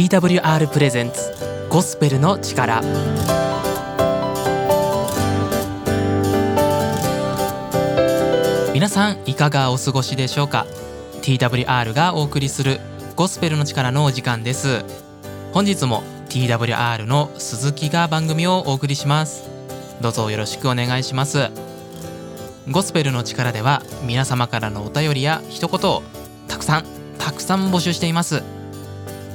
TWR プレゼンツゴスペルの力。皆さんいかがお過ごしでしょうか？TWR がお送りするゴスペルの力のお時間です。本日も TWR の鈴木が番組をお送りします。どうぞよろしくお願いします。ゴスペルの力では皆様からのお便りや一言をたくさんたくさん募集しています、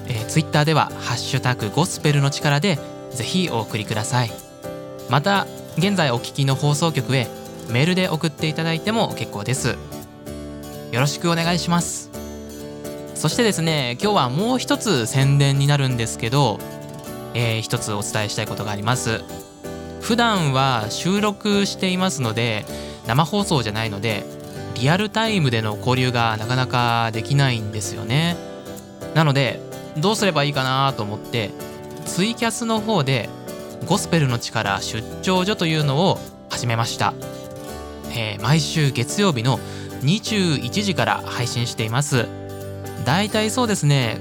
えー、ツイッターではハッシュタグゴスペルの力でぜひお送りください。また現在お聞きの放送局へメールで送っていただいても結構です。よろしくお願いします。そしてですね今日はもう一つ宣伝になるんですけど、えー、一つお伝えしたいことがあります。普段は収録していますので生放送じゃないのでリアルタイムでの交流がなかなかできないんですよね。なのでどうすればいいかなと思ってツイキャスの方でゴスペルの力出張所というのを始めました、えー、毎週月曜日の21時から配信しています。だいたいそうですね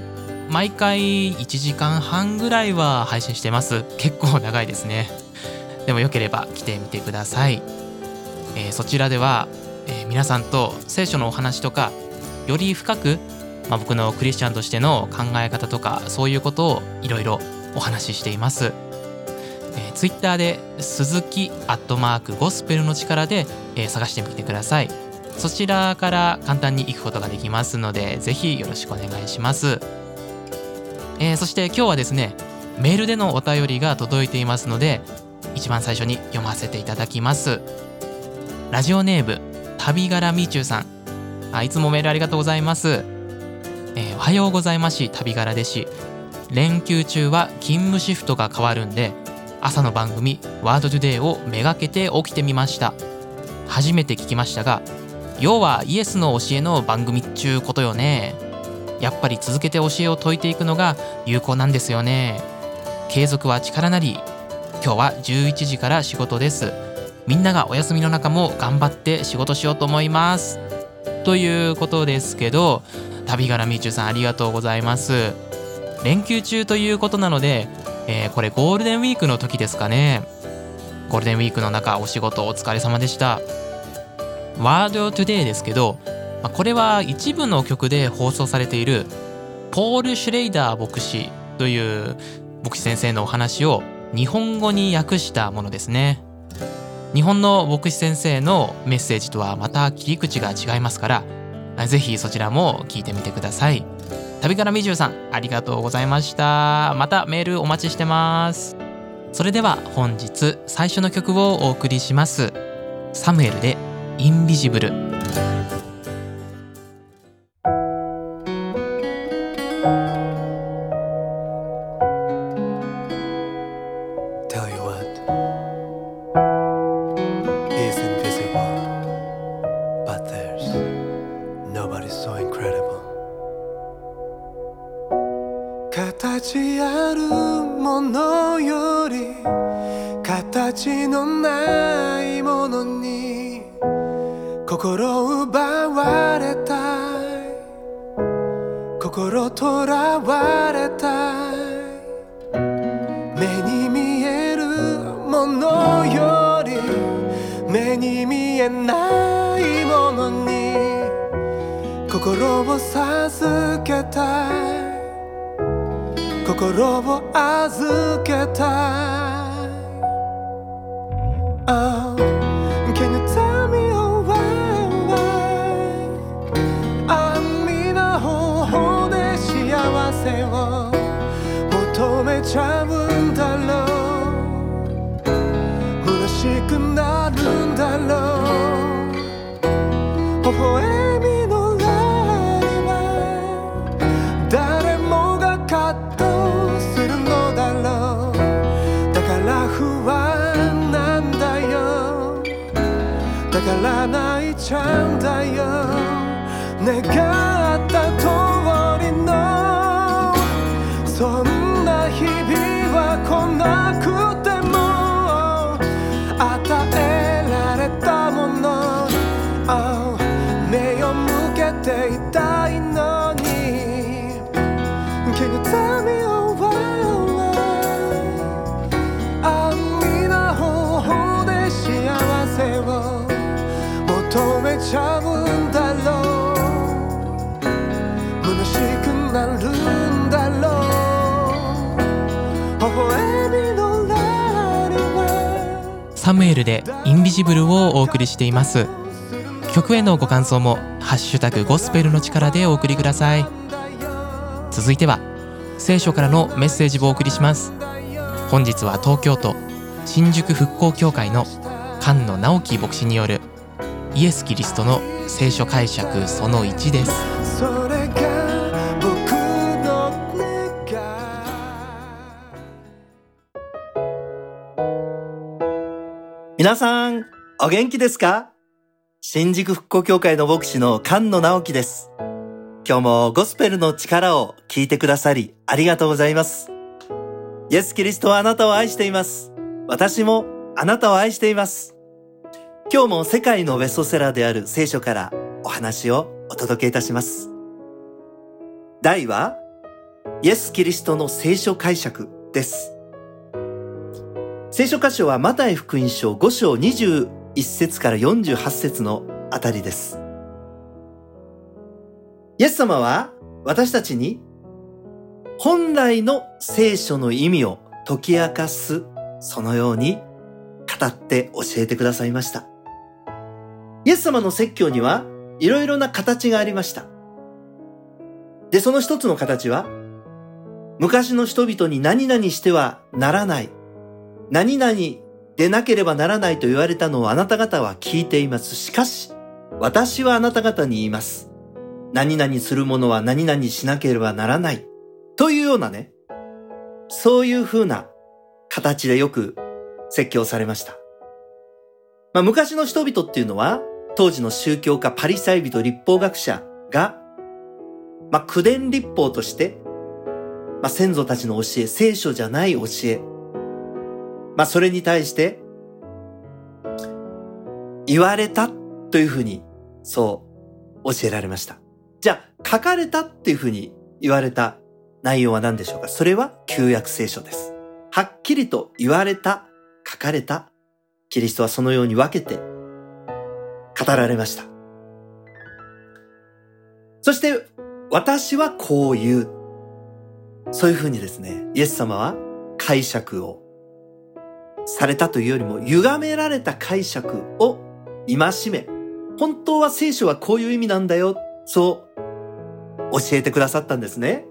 毎回1時間半ぐらいは配信してます。結構長いですね。でもよければ来てみてください。えー、そちらでは、えー、皆さんと聖書のお話とかより深く、まあ、僕のクリスチャンとしての考え方とかそういうことをいろいろお話ししています、えー、ツイッターで鈴木アットマークゴスペルの力で、えー、探してみてください。そちらから簡単に行くことができますのでぜひよろしくお願いします、えー、そして今日はですねメールでのお便りが届いていますので一番最初に読ませていただきます。ラジオネーム旅柄みちゅうさん。あいつもメールありがとうございます、えー、おはようございます。旅柄です。し連休中は勤務シフトが変わるんで朝の番組ワードトゥデイをめがけて起きてみました。初めて聞きましたが要はイエスの教えの番組っちゅうことよね。やっぱり続けて教えを説いていくのが有効なんですよね。継続は力なり今日は11時から仕事です。みんながお休みの中も頑張って仕事しようと思います。ということですけど旅柄みちゅさんありがとうございます。連休中ということなので、えー、これゴールデンウィークの時ですかね。ゴールデンウィークの中お仕事お疲れ様でした。ワードトゥデイですけどこれは一部の曲で放送されているポール・シュレイダー牧師という牧師先生のお話を日本語に訳したものですね。日本の牧師先生のメッセージとはまた切り口が違いますからぜひそちらも聞いてみてください。旅からみじゅうさんありがとうございました。またメールお待ちしてます。それでは本日最初の曲をお送りします。サムエルでインビジブル形あるものより形のないものに心奪われたい。心とらわれたい。目に見えるものより目に見えないものに心を授けたい。心を預けた Oh, can oh. あみな方法で幸せを求めちゃうんだろう虚しくなるんだろう微笑なるんだろう。微笑みのサムエルでインビジブルをお送りしています。曲へのご感想もハッシュタグゴスペルの力でお送りください。続いては聖書からのメッセージをお送りします。本日は東京都新宿復興協会の菅野直樹牧師によるイエス・キリストの聖書解釈その1です。皆さん、お元気ですか？新宿復興協会の牧師の菅野直樹です。今日もゴスペルの力を聞いてくださりありがとうございます。イエス・キリストはあなたを愛しています。私もあなたを愛しています。今日も世界のベストセラーである聖書からお話をお届けいたします。題は、イエス・キリストの聖書解釈です。聖書箇所はマタイ福音書5章21節から48節のあたりです。イエス様は私たちに本来の聖書の意味を解き明かすそのように語って教えてくださいました。イエス様の説教にはいろいろな形がありました。で、その一つの形は昔の人々に何々してはならない何々でなければならないと言われたのをあなた方は聞いています。しかし、私はあなた方に言います。何々するものは何々しなければならない。というようなね、そういう風な形でよく説教されました。まあ、昔の人々っていうのは、当時の宗教家パリサイ人立法学者が、まあ、苦伝立法として、まあ、先祖たちの教え、聖書じゃない教え、まあそれに対して、言われたというふうに、そう教えられました。じゃあ、書かれたっていうふうに言われた内容は何でしょうか？それは旧約聖書です。はっきりと言われた、書かれた、キリストはそのように分けて語られました。そして、私はこう言う。そういうふうにですね、イエス様は解釈をされたというよりも、歪められた解釈を戒め、本当は聖書はこういう意味なんだよ、そう教えてくださったんですね。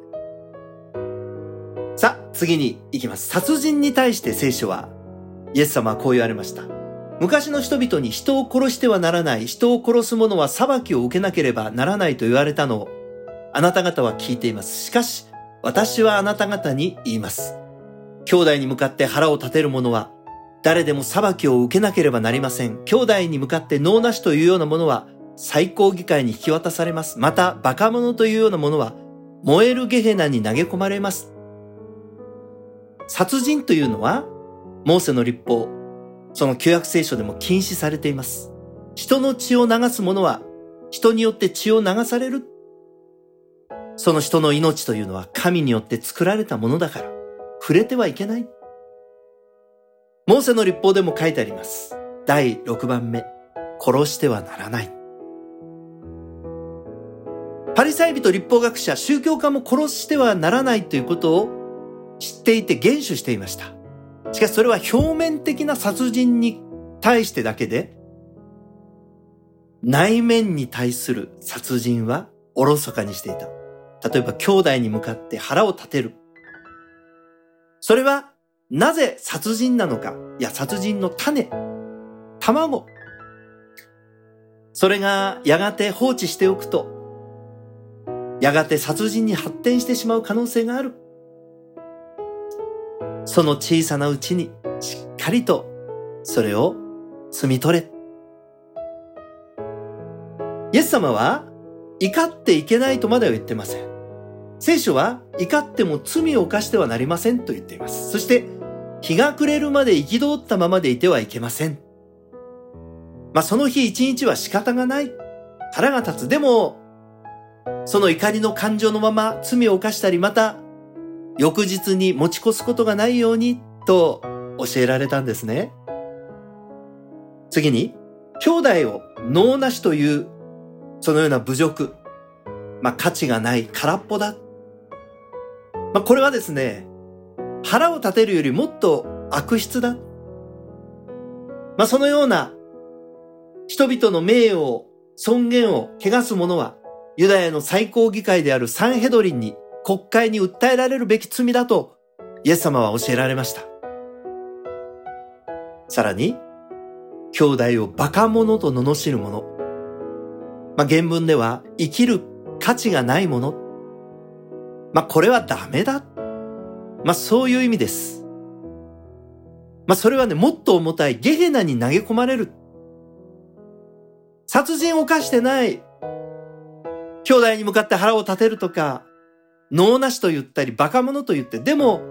さあ、次に行きます。殺人に対して聖書は、イエス様はこう言われました。昔の人々に人を殺してはならない、人を殺す者は裁きを受けなければならないと言われたのを、あなた方は聞いています。しかし、私はあなた方に言います。兄弟に向かって腹を立てる者は、誰でも裁きを受けなければなりません。兄弟に向かって脳なしというようなものは、最高議会に引き渡されます。また、バカ者というようなものは、燃えるゲヘナに投げ込まれます。殺人というのは、モーセの立法、その旧約聖書でも禁止されています。人の血を流す者は、人によって血を流される。その人の命というのは神によって作られたものだから、触れてはいけない。モーセの立法でも書いてあります。第6番目、殺してはならない。パリサイ人立法学者、宗教家も殺してはならないということを知っていて厳守していました。しかしそれは表面的な殺人に対してだけで、内面に対する殺人はおろそかにしていた。例えば兄弟に向かって腹を立てる。それはなぜ殺人なのか、いや殺人の種、卵。それがやがて放置しておくと、やがて殺人に発展してしまう可能性がある。その小さなうちにしっかりとそれを摘み取れ。イエス様は怒っていけないとまでは言ってません。聖書は怒っても罪を犯してはなりませんと言っています。そして日が暮れるまで憤ったままでいてはいけません。まあその日一日は仕方がない。腹が立つ。でも、その怒りの感情のまま罪を犯したり、また翌日に持ち越すことがないようにと教えられたんですね。次に、兄弟を脳なしという、そのような侮辱、まあ価値がない、空っぽだまあ、これはですね、腹を立てるよりもっと悪質だ。まあ、そのような人々の名誉を、尊厳を汚す者は、ユダヤの最高議会であるサンヘドリンに国会に訴えられるべき罪だとイエス様は教えられました。さらに、兄弟をバカ者と罵る者。まあ、原文では生きる価値がないもの。まあ、これはダメだ。まあ、そういう意味です。まあ、それはね、もっと重たいゲヘナに投げ込まれる。殺人を犯してない。兄弟に向かって腹を立てるとか、脳なしと言ったり、バカ者と言って、でも、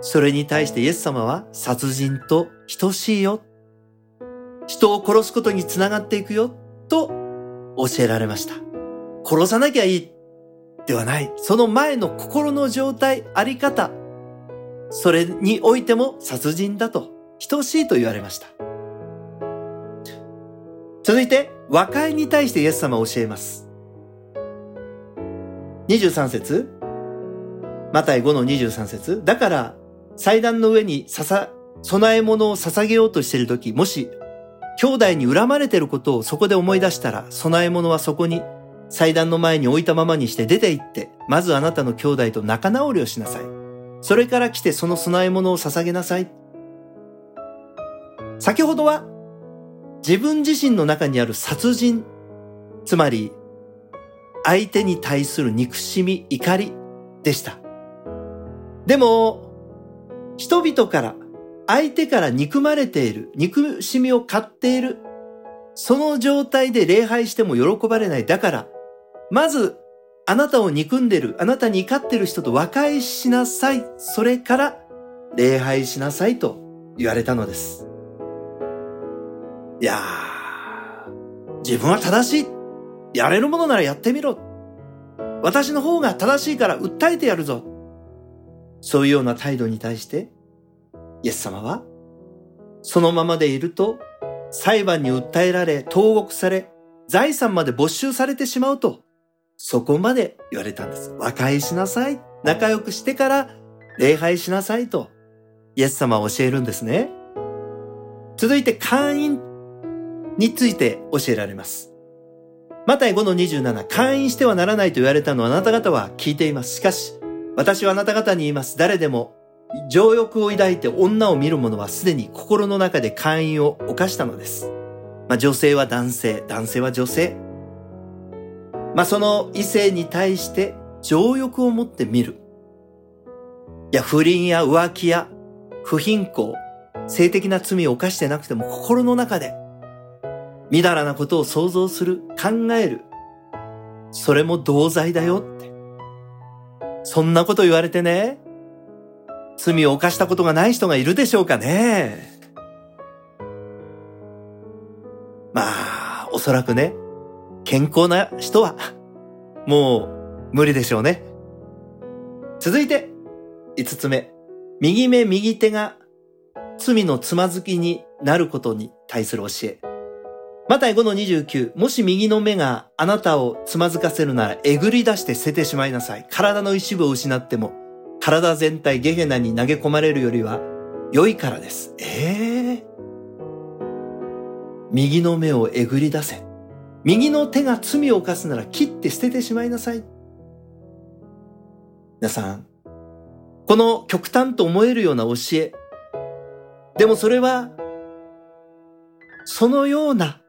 それに対してイエス様は殺人と等しいよ。人を殺すことにつながっていくよ。と教えられました。殺さなきゃいい。ではない。その前の心の状態、あり方。それにおいても殺人だと、等しいと言われました。続いて、和解に対してイエス様を教えます。23節マタイ5の23節だから、祭壇の上にささ、供え物を捧げようとしているとき、もし、兄弟に恨まれていることをそこで思い出したら、供え物はそこに、祭壇の前に置いたままにして出て行って、まずあなたの兄弟と仲直りをしなさい。それから来てその供え物を捧げなさい。先ほどは、自分自身の中にある殺人、つまり、相手に対する憎しみ、怒りでした。でも、人々から、相手から憎まれている、憎しみを買っている、その状態で礼拝しても喜ばれない。だから、まず、あなたを憎んでる、あなたに怒ってる人と和解しなさい。それから、礼拝しなさいと言われたのです。いやー、自分は正しい。やれるものならやってみろ。私の方が正しいから訴えてやるぞ。そういうような態度に対して、イエス様は、そのままでいると、裁判に訴えられ、投獄され、財産まで没収されてしまうと、そこまで言われたんです。和解しなさい。仲良くしてから礼拝しなさいと、イエス様は教えるんですね。続いて会員について教えられます。マタイ5の27、会員してはならないと言われたのはあなた方は聞いています。しかし、私はあなた方に言います。誰でも、情欲を抱いて女を見る者はすでに心の中で会員を犯したのです。まあ、女性は男性、男性は女性。まあ、その異性に対して情欲を持って見る。いや、不倫や浮気や不貧困、性的な罪を犯してなくても心の中で、みだらなことを想像する、考える。それも同罪だよって。そんなこと言われてね、罪を犯したことがない人がいるでしょうかね。まあ、おそらくね、健康な人は、もう無理でしょうね。続いて、五つ目。右目右手が罪のつまずきになることに対する教え。マタイ5の29、もし右の目があなたをつまずかせるなら、えぐり出して捨ててしまいなさい。体の一部を失っても、体全体ゲヘナに投げ込まれるよりは、良いからです。ええー、右の目をえぐり出せ。右の手が罪を犯すなら切って捨ててしまいなさい。皆さん、この極端と思えるような教え。でもそれは、そのような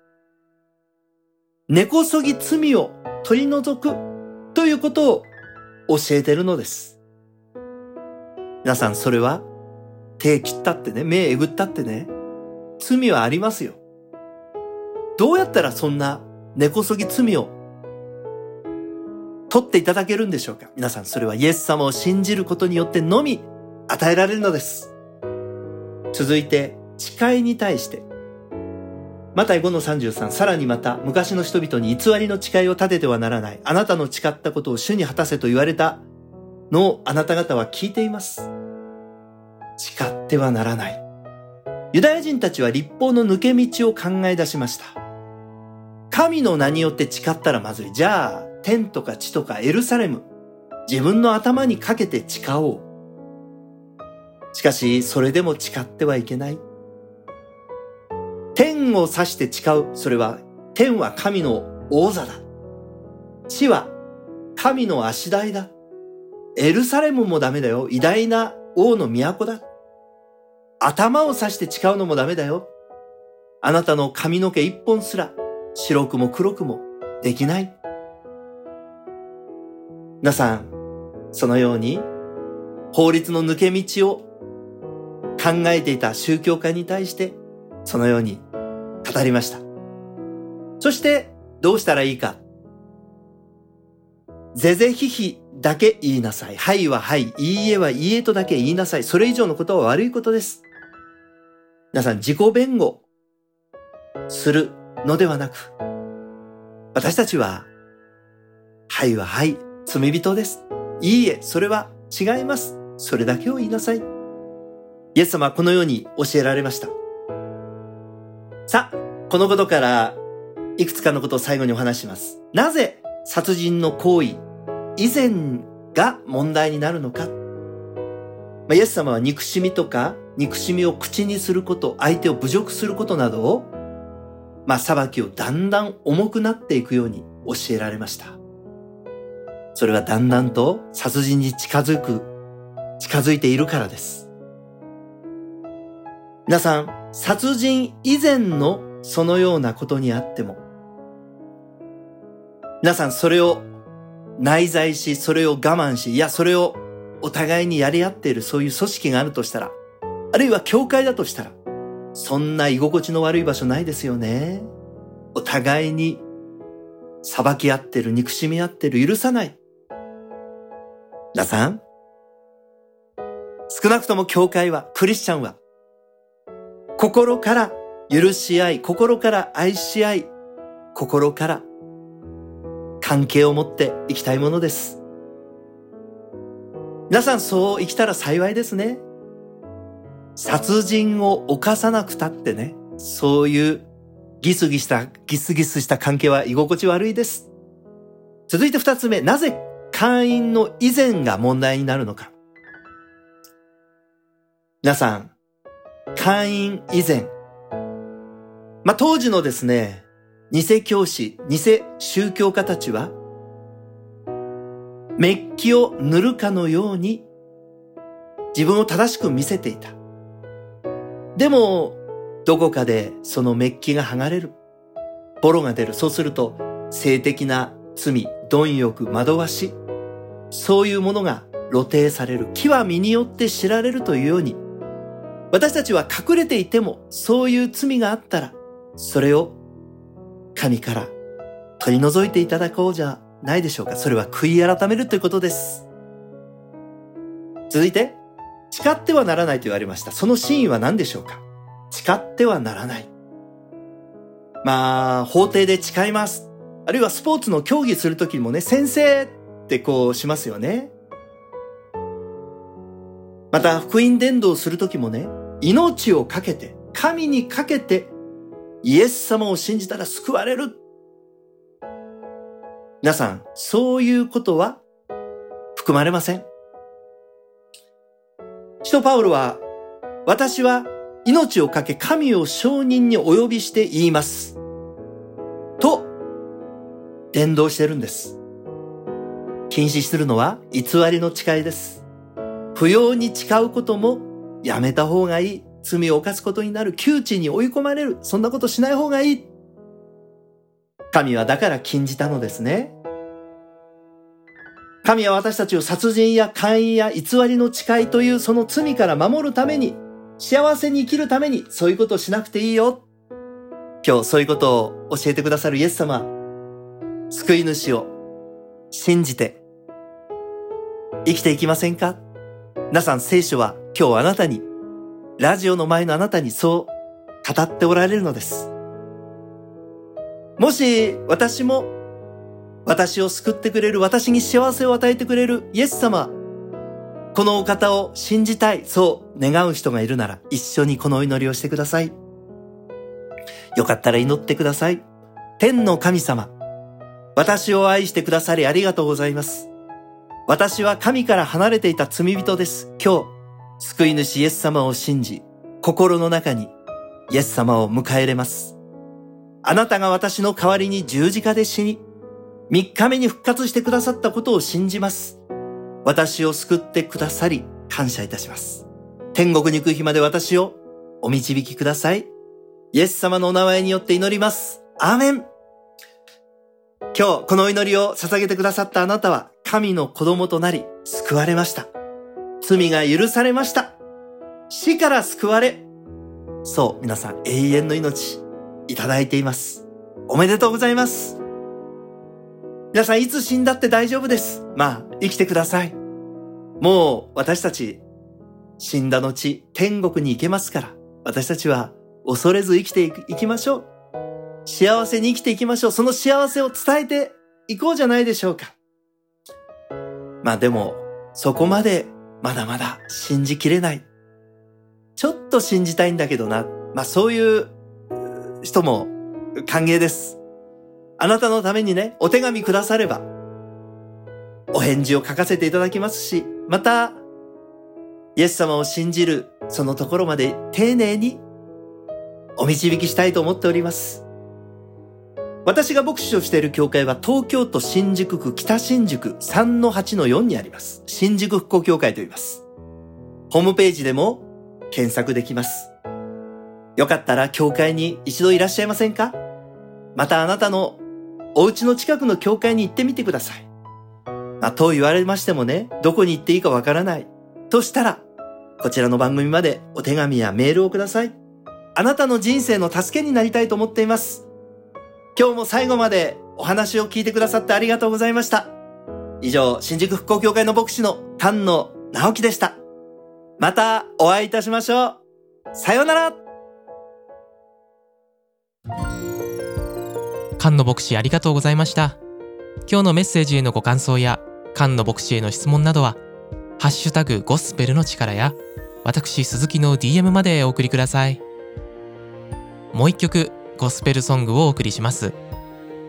根こそぎ罪を取り除くということを教えてるのです。皆さん、それは手切ったってね、目えぐったってね、罪はありますよ。どうやったらそんな根こそぎ罪を取っていただけるんでしょうか？皆さん、それはイエス様を信じることによってのみ与えられるのです。続いて、誓いに対して、マタイ5の33、さらにまた、昔の人々に偽りの誓いを立ててはならない。あなたの誓ったことを主に果たせと言われたのをあなた方は聞いています。誓ってはならない。ユダヤ人たちは立法の抜け道を考え出しました。神の名によって誓ったらまずい。じゃあ、天とか地とかエルサレム、自分の頭にかけて誓おう。しかし、それでも誓ってはいけない。天を指して誓う。それは、天は神の王座だ。地は神の足台だ。エルサレムもダメだよ。偉大な王の都だ。頭を指して誓うのもダメだよ。あなたの髪の毛一本すら白くも黒くもできない。皆さん、そのように法律の抜け道を考えていた宗教家に対してそのように語りました。そしてどうしたらいいか。ぜぜひひだけ言いなさい。はいははい、いいえはいいえとだけ言いなさい。それ以上のことは悪いことです。皆さん自己弁護するのではなく、私たちは、はいははい、罪人です。いいえ、それは違います。それだけを言いなさい。イエス様はこのように教えられました。さあ、このことからいくつかのことを最後にお話します。なぜ殺人の行為以前が問題になるのか。まあ、イエス様は憎しみとか憎しみを口にすること、相手を侮辱することなどをまあ、裁きをだんだん重くなっていくように教えられました。それはだんだんと殺人に近づく、近づいているからです。皆さん、殺人以前のそのようなことにあっても、皆さんそれを内在し、それを我慢し、いや、それをお互いにやり合っているそういう組織があるとしたら、あるいは教会だとしたら、そんな居心地の悪い場所ないですよね。お互いに裁き合ってる、憎しみ合ってる、許さない。皆さん、少なくとも教会は、クリスチャンは、心から許し合い、心から愛し合い、心から関係を持っていきたいものです。皆さんそう生きたら幸いですね。殺人を犯さなくたってね、そういうギスギスした、ギスギスした関係は居心地悪いです。続いて二つ目、なぜ会員の以前が問題になるのか。皆さん、会員以前。まあ、当時のですね、偽教師、偽宗教家たちは、メッキを塗るかのように自分を正しく見せていた。でも、どこかでそのメッキが剥がれる。ボロが出る。そうすると、性的な罪、貪欲、惑わし、そういうものが露呈される。木は身によって知られるというように、私たちは隠れていても、そういう罪があったら、それを神から取り除いていただこうじゃないでしょうか。それは悔い改めるということです。続いて、誓ってはならないと言われました。その真意は何でしょうか誓ってはならない。まあ、法廷で誓います。あるいはスポーツの競技するときもね、先生ってこうしますよね。また、福音伝道するときもね、命をかけて、神にかけて、イエス様を信じたら救われる。皆さん、そういうことは含まれません。使徒パウロは、私は命を懸け神を証人にお呼びして言います。と、伝道してるんです。禁止するのは偽りの誓いです。不要に誓うこともやめた方がいい。罪を犯すことになる。窮地に追い込まれる。そんなことしない方がいい。神はだから禁じたのですね。神は私たちを殺人や姦淫や偽りの誓いというその罪から守るために、幸せに生きるためにそういうことをしなくていいよ。今日そういうことを教えてくださるイエス様、救い主を信じて生きていきませんか？皆さん聖書は今日あなたに、ラジオの前のあなたにそう語っておられるのです。もし私も私を救ってくれる、私に幸せを与えてくれるイエス様、このお方を信じたい、そう願う人がいるなら、一緒にこのお祈りをしてください。よかったら祈ってください。天の神様、私を愛してくださりありがとうございます。私は神から離れていた罪人です。今日、救い主イエス様を信じ、心の中にイエス様を迎え入れます。あなたが私の代わりに十字架で死に、三日目に復活してくださったことを信じます。私を救ってくださり、感謝いたします。天国に行く日まで私をお導きください。イエス様のお名前によって祈ります。アーメン。今日この祈りを捧げてくださったあなたは神の子供となり救われました。罪が許されました。死から救われ、そう皆さん永遠の命いただいています。おめでとうございます。皆さんいつ死んだって大丈夫です。まあ生きてください。もう私たち死んだ後天国に行けますから私たちは恐れず生きていきましょう。幸せに生きていきましょう。その幸せを伝えていこうじゃないでしょうか。まあでも、そこまでまだまだ信じきれない。ちょっと信じたいんだけどな。まあそういう人も歓迎です。あなたのためにね、お手紙くだされば、お返事を書かせていただきますし、また、イエス様を信じるそのところまで丁寧にお導きしたいと思っております。私が牧師をしている教会は東京都新宿区北新宿3-8-4にあります。新宿復興協会と言います。ホームページでも検索できます。よかったら教会に一度いらっしゃいませんか？またあなたのお家の近くの教会に行ってみてください。まあ、と言われましてもね、どこに行っていいかわからない。としたら、こちらの番組までお手紙やメールをください。あなたの人生の助けになりたいと思っています。今日も最後までお話を聞いてくださってありがとうございました。以上、新宿復興協会の牧師の丹野直樹でした。またお会いいたしましょう。さようなら菅野牧師ありがとうございました。今日のメッセージへのご感想や菅野牧師への質問などは「ハッシュタグゴスペルの力」や私鈴木の DM までお送りください。もう一曲ゴスペルソングをお送りします。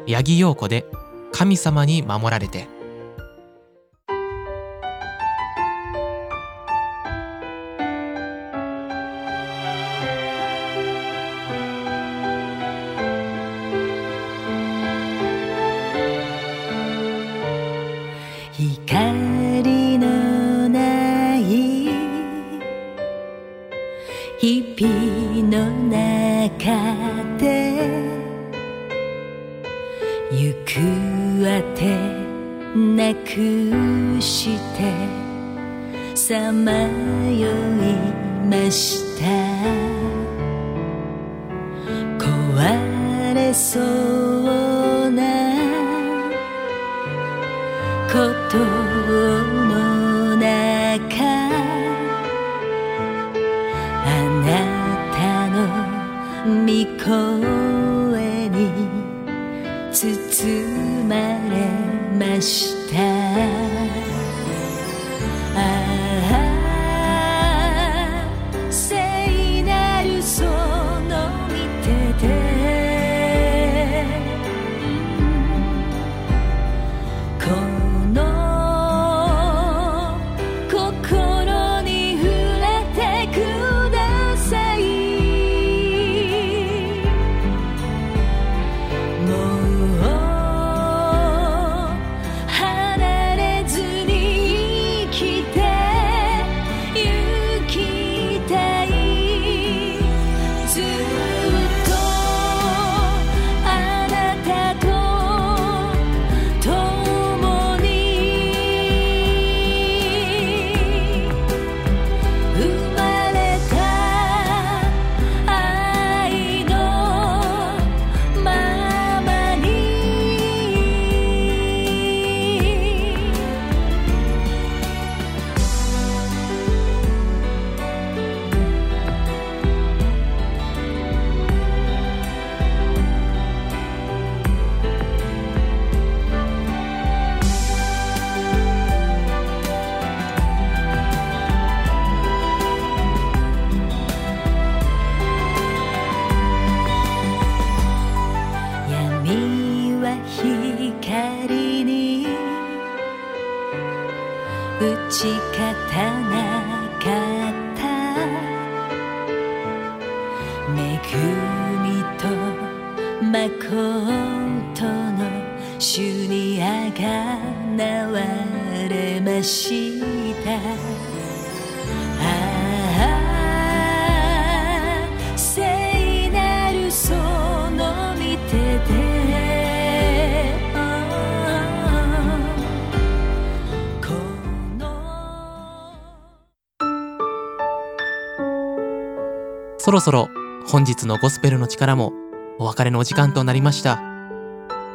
八木陽子で「神様に守られて」声に包まれました。誠の主にあがなわれました。ああ聖なるその御手でこの。そろそろ本日のゴスペルの力もお別れのお時間となりました。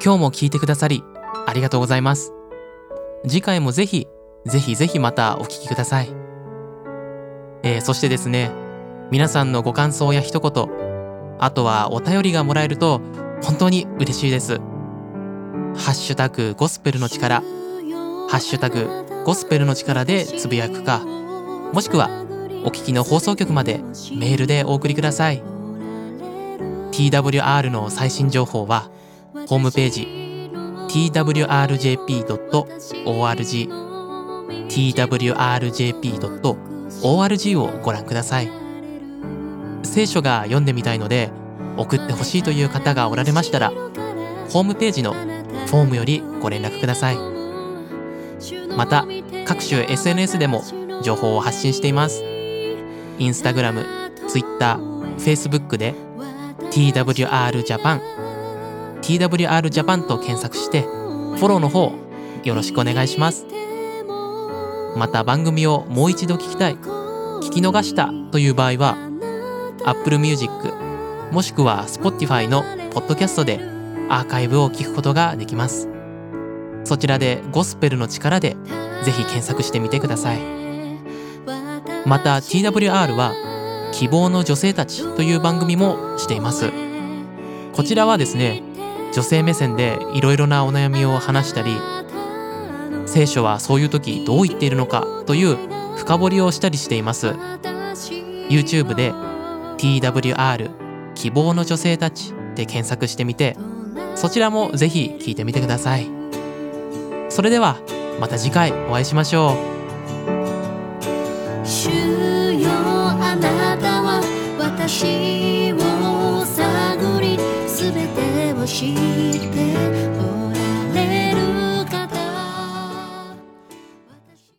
今日も聞いてくださりありがとうございます。次回もぜひ、ぜひぜひまたお聞きください。えーそしてですね、皆さんのご感想や一言、あとはお便りがもらえると本当に嬉しいです。ハッシュタグゴスペルの力、ハッシュタグゴスペルの力でつぶやくか、もしくはお聞きの放送局までメールでお送りください TWR の最新情報はホームページ twrjp.org twrjp.org をご覧ください。聖書が読んでみたいので送ってほしいという方がおられましたらホームページのフォームよりご連絡ください。また各種 SNS でも情報を発信しています。インスタグラム、ツイッター、フェイスブックで TWR ジャパン TWR ジャパンと検索してフォローの方よろしくお願いします。また番組をもう一度聞きたい聞き逃したという場合は Apple Music もしくは Spotify のポッドキャストでアーカイブを聞くことができます。そちらでゴスペルの力でぜひ検索してみてください。また TWR は希望の女性たちという番組もしています。こちらはですね女性目線でいろいろなお悩みを話したり聖書はそういう時どう言っているのかという深掘りをしたりしています。YouTube で TWR 希望の女性たちで検索してみてそちらもぜひ聞いてみてください。それではまた次回お会いしましょう。私を探り全てを知って